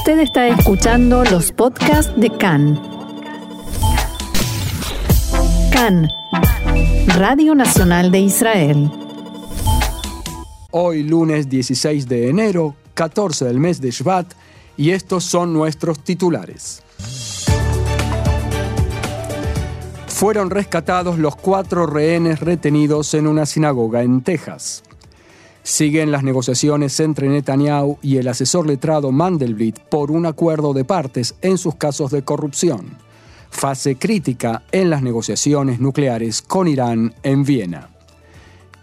Usted está escuchando los podcasts de CAN. CAN, Radio Nacional de Israel. Hoy lunes 16 de enero, 14 del mes de Shvat, y estos son nuestros titulares. Fueron rescatados los cuatro rehenes retenidos en una sinagoga en Texas. Siguen las negociaciones entre Netanyahu y el asesor letrado Mandelblit por un acuerdo de partes en sus casos de corrupción. Fase crítica en las negociaciones nucleares con Irán en Viena.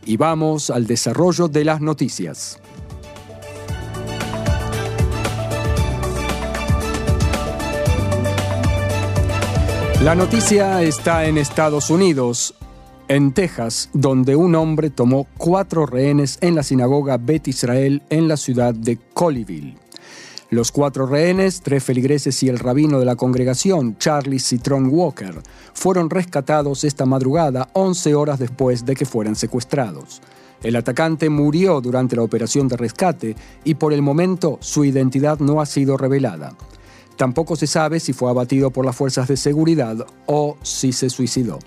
Y vamos al desarrollo de las noticias. La noticia está en Estados Unidos, en Texas, donde un hombre tomó cuatro rehenes en la sinagoga Bet Israel en la ciudad de Colleyville. Los cuatro rehenes, tres feligreses y el rabino de la congregación, Charlie Citron Walker, fueron rescatados esta madrugada 11 horas después de que fueran secuestrados. El atacante murió durante la operación de rescate y por el momento su identidad no ha sido revelada. Tampoco se sabe si fue abatido por las fuerzas de seguridad o si se suicidó.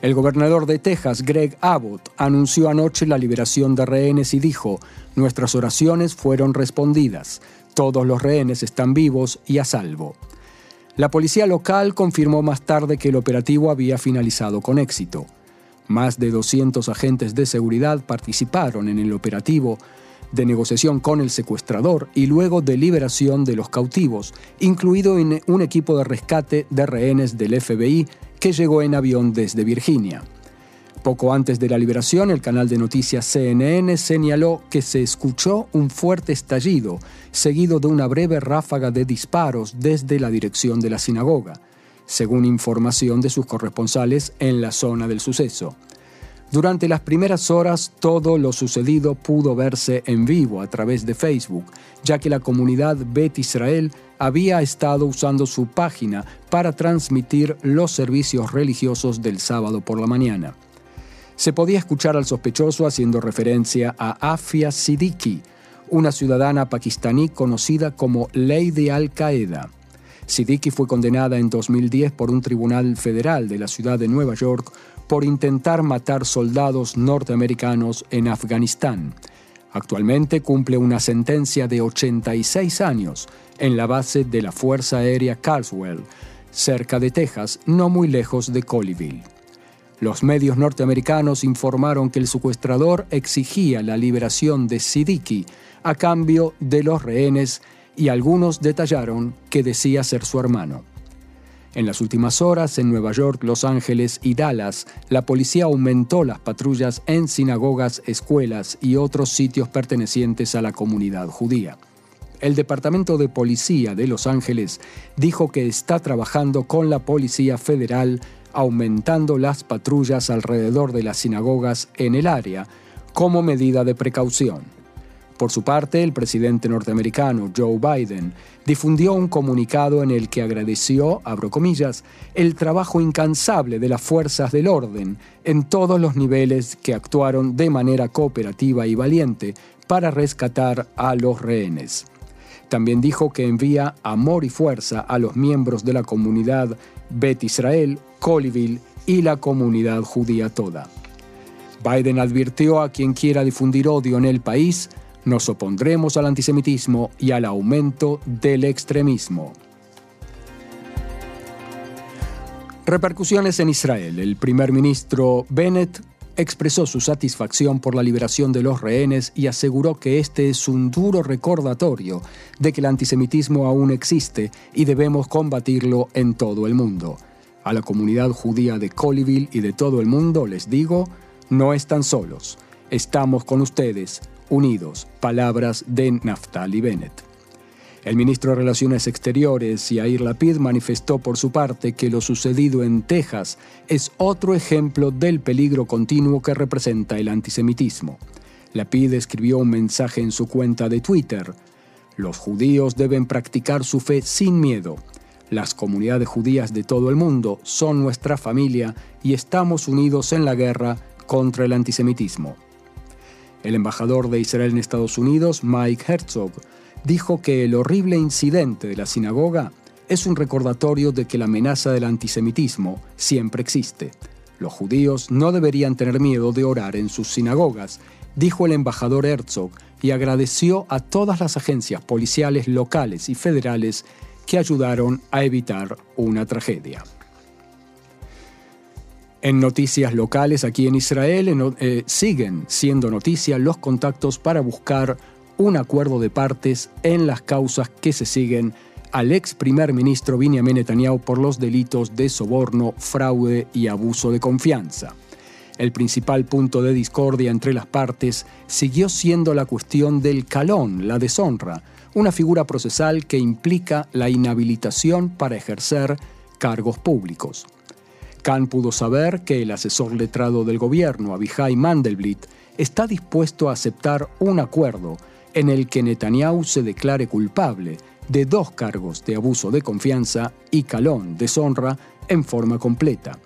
El gobernador de Texas, Greg Abbott, anunció anoche la liberación de rehenes y dijo, nuestras oraciones fueron respondidas, todos los rehenes están vivos y a salvo. La policía local confirmó más tarde que el operativo había finalizado con éxito. Más de 200 agentes de seguridad participaron en el operativo de negociación con el secuestrador y luego de liberación de los cautivos, incluido un equipo de rescate de rehenes del FBI que llegó en avión desde Virginia. Poco antes de la liberación, el canal de noticias CNN señaló que se escuchó un fuerte estallido, seguido de una breve ráfaga de disparos desde la dirección de la sinagoga, según información de sus corresponsales en la zona del suceso. Durante las primeras horas todo lo sucedido pudo verse en vivo a través de Facebook, ya que la comunidad Bet Israel había estado usando su página para transmitir los servicios religiosos del sábado por la mañana. Se podía escuchar al sospechoso haciendo referencia a Afia Siddiqui, una ciudadana pakistaní conocida como Lady Al-Qaeda. Siddiqui fue condenada en 2010 por un tribunal federal de la ciudad de Nueva York por intentar matar soldados norteamericanos en Afganistán. Actualmente cumple una sentencia de 86 años en la base de la Fuerza Aérea Carswell, cerca de Texas, no muy lejos de Colleyville. Los medios norteamericanos informaron que el secuestrador exigía la liberación de Siddiqui a cambio de los rehenes y algunos detallaron que decía ser su hermano. En las últimas horas, en Nueva York, Los Ángeles y Dallas, la policía aumentó las patrullas en sinagogas, escuelas y otros sitios pertenecientes a la comunidad judía. El Departamento de Policía de Los Ángeles dijo que está trabajando con la Policía Federal aumentando las patrullas alrededor de las sinagogas en el área como medida de precaución. Por su parte, el presidente norteamericano Joe Biden difundió un comunicado en el que agradeció, abro comillas, el trabajo incansable de las fuerzas del orden en todos los niveles que actuaron de manera cooperativa y valiente para rescatar a los rehenes. También dijo que envía amor y fuerza a los miembros de la comunidad Bet Israel, Colleyville y la comunidad judía toda. Biden advirtió a quien quiera difundir odio en el país nos opondremos al antisemitismo y al aumento del extremismo. Repercusiones en Israel. El primer ministro Bennett expresó su satisfacción por la liberación de los rehenes y aseguró que este es un duro recordatorio de que el antisemitismo aún existe y debemos combatirlo en todo el mundo. A la comunidad judía de Colleyville y de todo el mundo les digo, no están solos, estamos con ustedes, unidos, palabras de Naftali Bennett. El ministro de Relaciones Exteriores, Yair Lapid, manifestó por su parte que lo sucedido en Texas es otro ejemplo del peligro continuo que representa el antisemitismo. Lapid escribió un mensaje en su cuenta de Twitter. Los judíos deben practicar su fe sin miedo. Las comunidades judías de todo el mundo son nuestra familia y estamos unidos en la guerra contra el antisemitismo. El embajador de Israel en Estados Unidos, Mike Herzog, dijo que el horrible incidente de la sinagoga es un recordatorio de que la amenaza del antisemitismo siempre existe. Los judíos no deberían tener miedo de orar en sus sinagogas, dijo el embajador Herzog y agradeció a todas las agencias policiales locales y federales que ayudaron a evitar una tragedia. En noticias locales aquí en Israel eh, siguen siendo noticias los contactos para buscar un acuerdo de partes en las causas que se siguen al ex primer ministro Benjamin Netanyahu por los delitos de soborno, fraude y abuso de confianza. El principal punto de discordia entre las partes siguió siendo la cuestión del calón, la deshonra, una figura procesal que implica la inhabilitación para ejercer cargos públicos. Khan pudo saber que el asesor letrado del gobierno, Abihai Mandelblit, está dispuesto a aceptar un acuerdo en el que Netanyahu se declare culpable de dos cargos de abuso de confianza y calón, deshonra, en forma completa.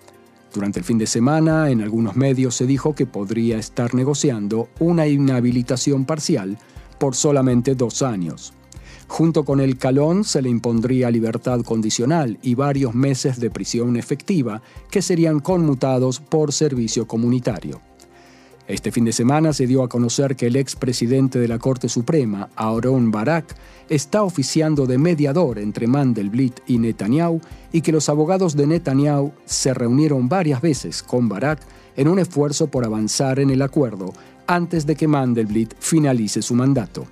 Durante el fin de semana, en algunos medios se dijo que podría estar negociando una inhabilitación parcial por solamente dos años. Junto con el calón se le impondría libertad condicional y varios meses de prisión efectiva que serían conmutados por servicio comunitario. Este fin de semana se dio a conocer que el expresidente de la Corte Suprema, Aaron Barak, está oficiando de mediador entre Mandelblit y Netanyahu y que los abogados de Netanyahu se reunieron varias veces con Barak en un esfuerzo por avanzar en el acuerdo antes de que Mandelblit finalice su mandato.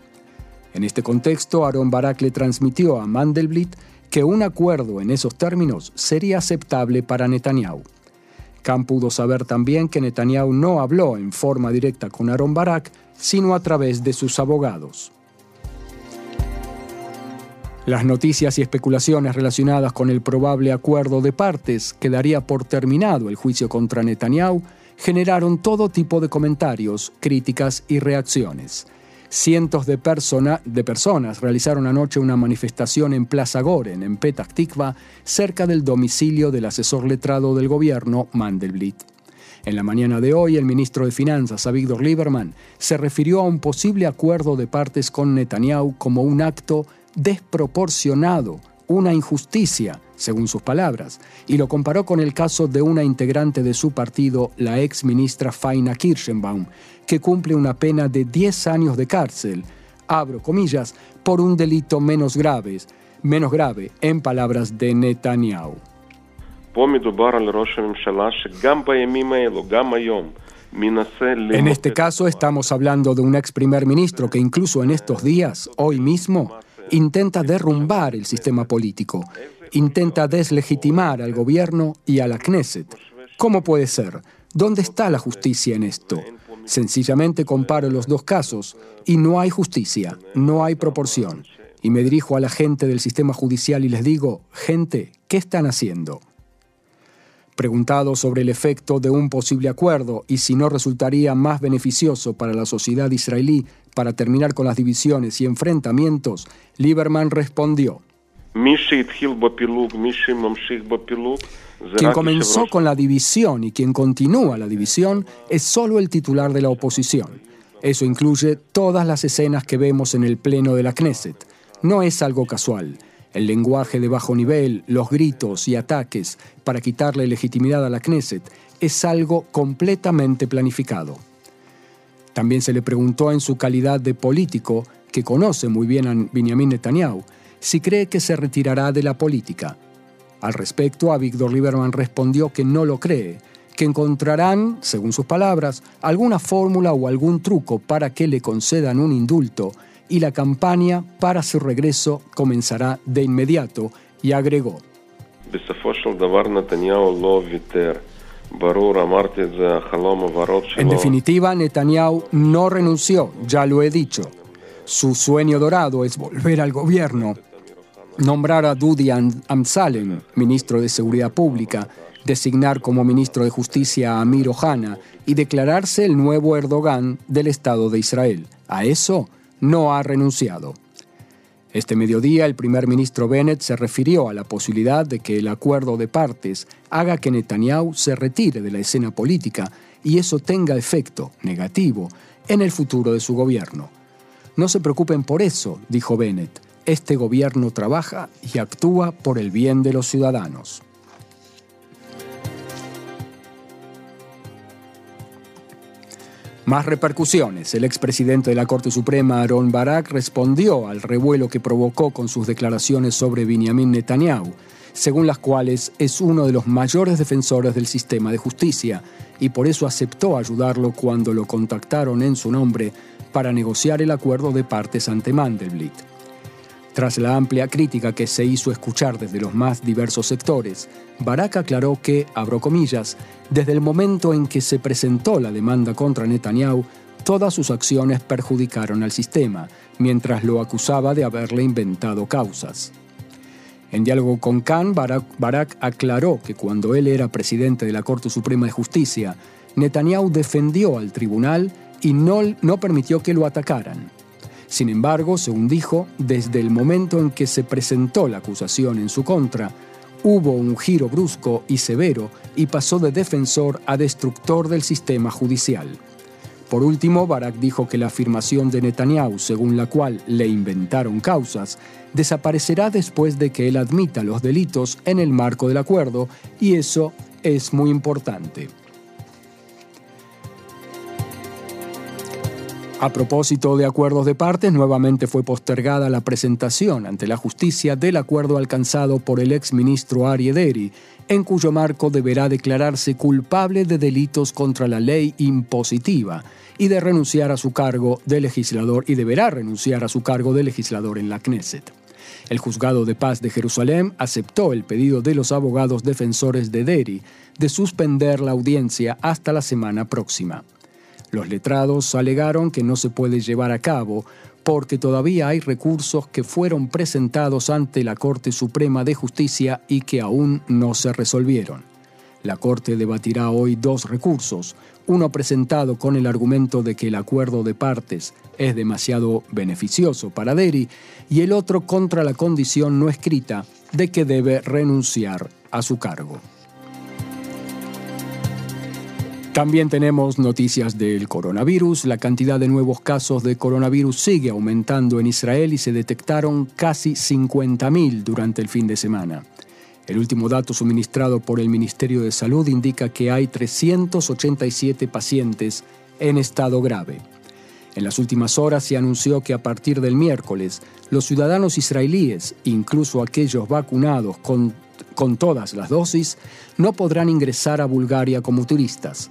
En este contexto, Aaron Barak le transmitió a Mandelblit que un acuerdo en esos términos sería aceptable para Netanyahu. Khan pudo saber también que Netanyahu no habló en forma directa con Aaron Barak, sino a través de sus abogados. Las noticias y especulaciones relacionadas con el probable acuerdo de partes que daría por terminado el juicio contra Netanyahu generaron todo tipo de comentarios, críticas y reacciones. Cientos de, personas realizaron anoche una manifestación en Plaza Goren, en Petah Tikva, cerca del domicilio del asesor letrado del gobierno, Mandelblit. En la mañana de hoy, el ministro de Finanzas, Avigdor Lieberman, se refirió a un posible acuerdo de partes con Netanyahu como un acto desproporcionado, una injusticia, según sus palabras, y lo comparó con el caso de una integrante de su partido, la ex ministra Faina Kirschenbaum, que cumple una pena de 10 años de cárcel, abro comillas, por un delito menos grave, menos grave, en palabras de Netanyahu. En este caso estamos hablando de un ex primer ministro que incluso en estos días, hoy mismo, intenta derrumbar el sistema político, intenta deslegitimar al gobierno y a la Knesset. ¿Cómo puede ser? ¿Dónde está la justicia en esto? Sencillamente comparo los dos casos y no hay justicia, no hay proporción. Y me dirijo a la gente del sistema judicial y les digo, gente, ¿qué están haciendo? Preguntado sobre el efecto de un posible acuerdo y si no resultaría más beneficioso para la sociedad israelí para terminar con las divisiones y enfrentamientos, Lieberman respondió, quien comenzó con la división y quien continúa la división es solo el titular de la oposición. Eso incluye todas las escenas que vemos en el Pleno de la Knesset. No es algo casual. El lenguaje de bajo nivel, los gritos y ataques para quitarle legitimidad a la Knesset es algo completamente planificado. También se le preguntó en su calidad de político, que conoce muy bien a Benjamin Netanyahu, si cree que se retirará de la política. Al respecto, a Víctor Lieberman respondió que no lo cree, que encontrarán, según sus palabras, alguna fórmula o algún truco para que le concedan un indulto y la campaña para su regreso comenzará de inmediato, y agregó. En definitiva, Netanyahu no renunció, ya lo he dicho. Su sueño dorado es volver al gobierno nombrar a Dudi Amsalem, ministro de Seguridad Pública, designar como ministro de Justicia a Amir Ohana y declararse el nuevo Erdogan del Estado de Israel. A eso no ha renunciado. Este mediodía el primer ministro Bennett se refirió a la posibilidad de que el acuerdo de partes haga que Netanyahu se retire de la escena política y eso tenga efecto negativo en el futuro de su gobierno. No se preocupen por eso, dijo Bennett. Este gobierno trabaja y actúa por el bien de los ciudadanos. Más repercusiones. El expresidente de la Corte Suprema, Aaron Barak, respondió al revuelo que provocó con sus declaraciones sobre Benjamin Netanyahu, según las cuales es uno de los mayores defensores del sistema de justicia y por eso aceptó ayudarlo cuando lo contactaron en su nombre para negociar el acuerdo de partes ante Mandelblit. Tras la amplia crítica que se hizo escuchar desde los más diversos sectores, Barak aclaró que, abro comillas, desde el momento en que se presentó la demanda contra Netanyahu, todas sus acciones perjudicaron al sistema, mientras lo acusaba de haberle inventado causas. En diálogo con Khan, Barak, aclaró que cuando él era presidente de la Corte Suprema de Justicia, Netanyahu defendió al tribunal y no, no permitió que lo atacaran. Sin embargo, según dijo, desde el momento en que se presentó la acusación en su contra, hubo un giro brusco y severo y pasó de defensor a destructor del sistema judicial. Por último, Barak dijo que la afirmación de Netanyahu, según la cual le inventaron causas, desaparecerá después de que él admita los delitos en el marco del acuerdo, y eso es muy importante. A propósito de acuerdos de partes, nuevamente fue postergada la presentación ante la justicia del acuerdo alcanzado por el exministro Ari Deri, en cuyo marco deberá declararse culpable de delitos contra la ley impositiva y de renunciar a su cargo de legislador y deberá renunciar a su cargo de legislador en la Knesset. El juzgado de paz de Jerusalén aceptó el pedido de los abogados defensores de Deri de suspender la audiencia hasta la semana próxima. Los letrados alegaron que no se puede llevar a cabo porque todavía hay recursos que fueron presentados ante la Corte Suprema de Justicia y que aún no se resolvieron. La Corte debatirá hoy dos recursos, uno presentado con el argumento de que el acuerdo de partes es demasiado beneficioso para Deri y el otro contra la condición no escrita de que debe renunciar a su cargo. También tenemos noticias del coronavirus. La cantidad de nuevos casos de coronavirus sigue aumentando en Israel y se detectaron casi 50.000 durante el fin de semana. El último dato suministrado por el Ministerio de Salud indica que hay 387 pacientes en estado grave. En las últimas horas se anunció que a partir del miércoles, los ciudadanos israelíes, incluso aquellos vacunados con, con todas las dosis, no podrán ingresar a Bulgaria como turistas.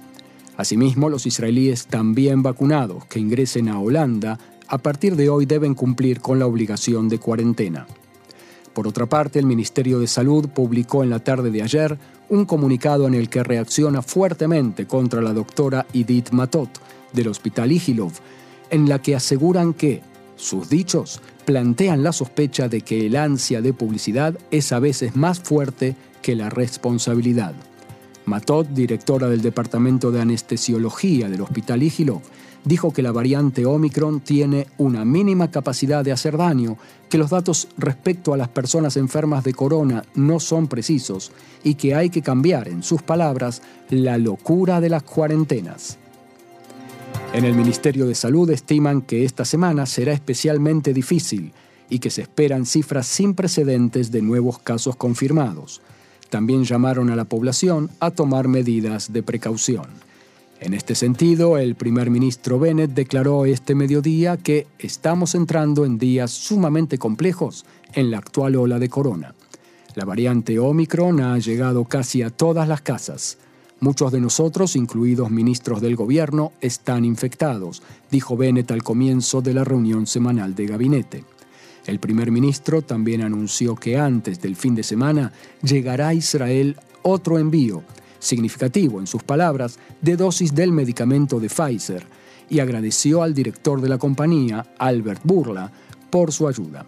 Asimismo, los israelíes también vacunados que ingresen a Holanda a partir de hoy deben cumplir con la obligación de cuarentena. Por otra parte, el Ministerio de Salud publicó en la tarde de ayer un comunicado en el que reacciona fuertemente contra la doctora Edith Matot del Hospital Igilov, en la que aseguran que sus dichos plantean la sospecha de que el ansia de publicidad es a veces más fuerte que la responsabilidad. Matot, directora del Departamento de Anestesiología del Hospital Igilov, dijo que la variante Omicron tiene una mínima capacidad de hacer daño, que los datos respecto a las personas enfermas de corona no son precisos y que hay que cambiar, en sus palabras, la locura de las cuarentenas. En el Ministerio de Salud estiman que esta semana será especialmente difícil y que se esperan cifras sin precedentes de nuevos casos confirmados. También llamaron a la población a tomar medidas de precaución. En este sentido, el primer ministro Bennett declaró este mediodía que estamos entrando en días sumamente complejos en la actual ola de corona. La variante Omicron ha llegado casi a todas las casas. Muchos de nosotros, incluidos ministros del gobierno, están infectados, dijo Bennett al comienzo de la reunión semanal de gabinete. El primer ministro también anunció que antes del fin de semana llegará a Israel otro envío, significativo en sus palabras, de dosis del medicamento de Pfizer, y agradeció al director de la compañía, Albert Burla, por su ayuda.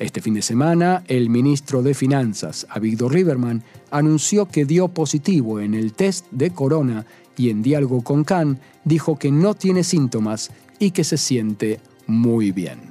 Este fin de semana, el ministro de Finanzas, Avigdor Riverman, anunció que dio positivo en el test de corona y en diálogo con Khan dijo que no tiene síntomas y que se siente muy bien.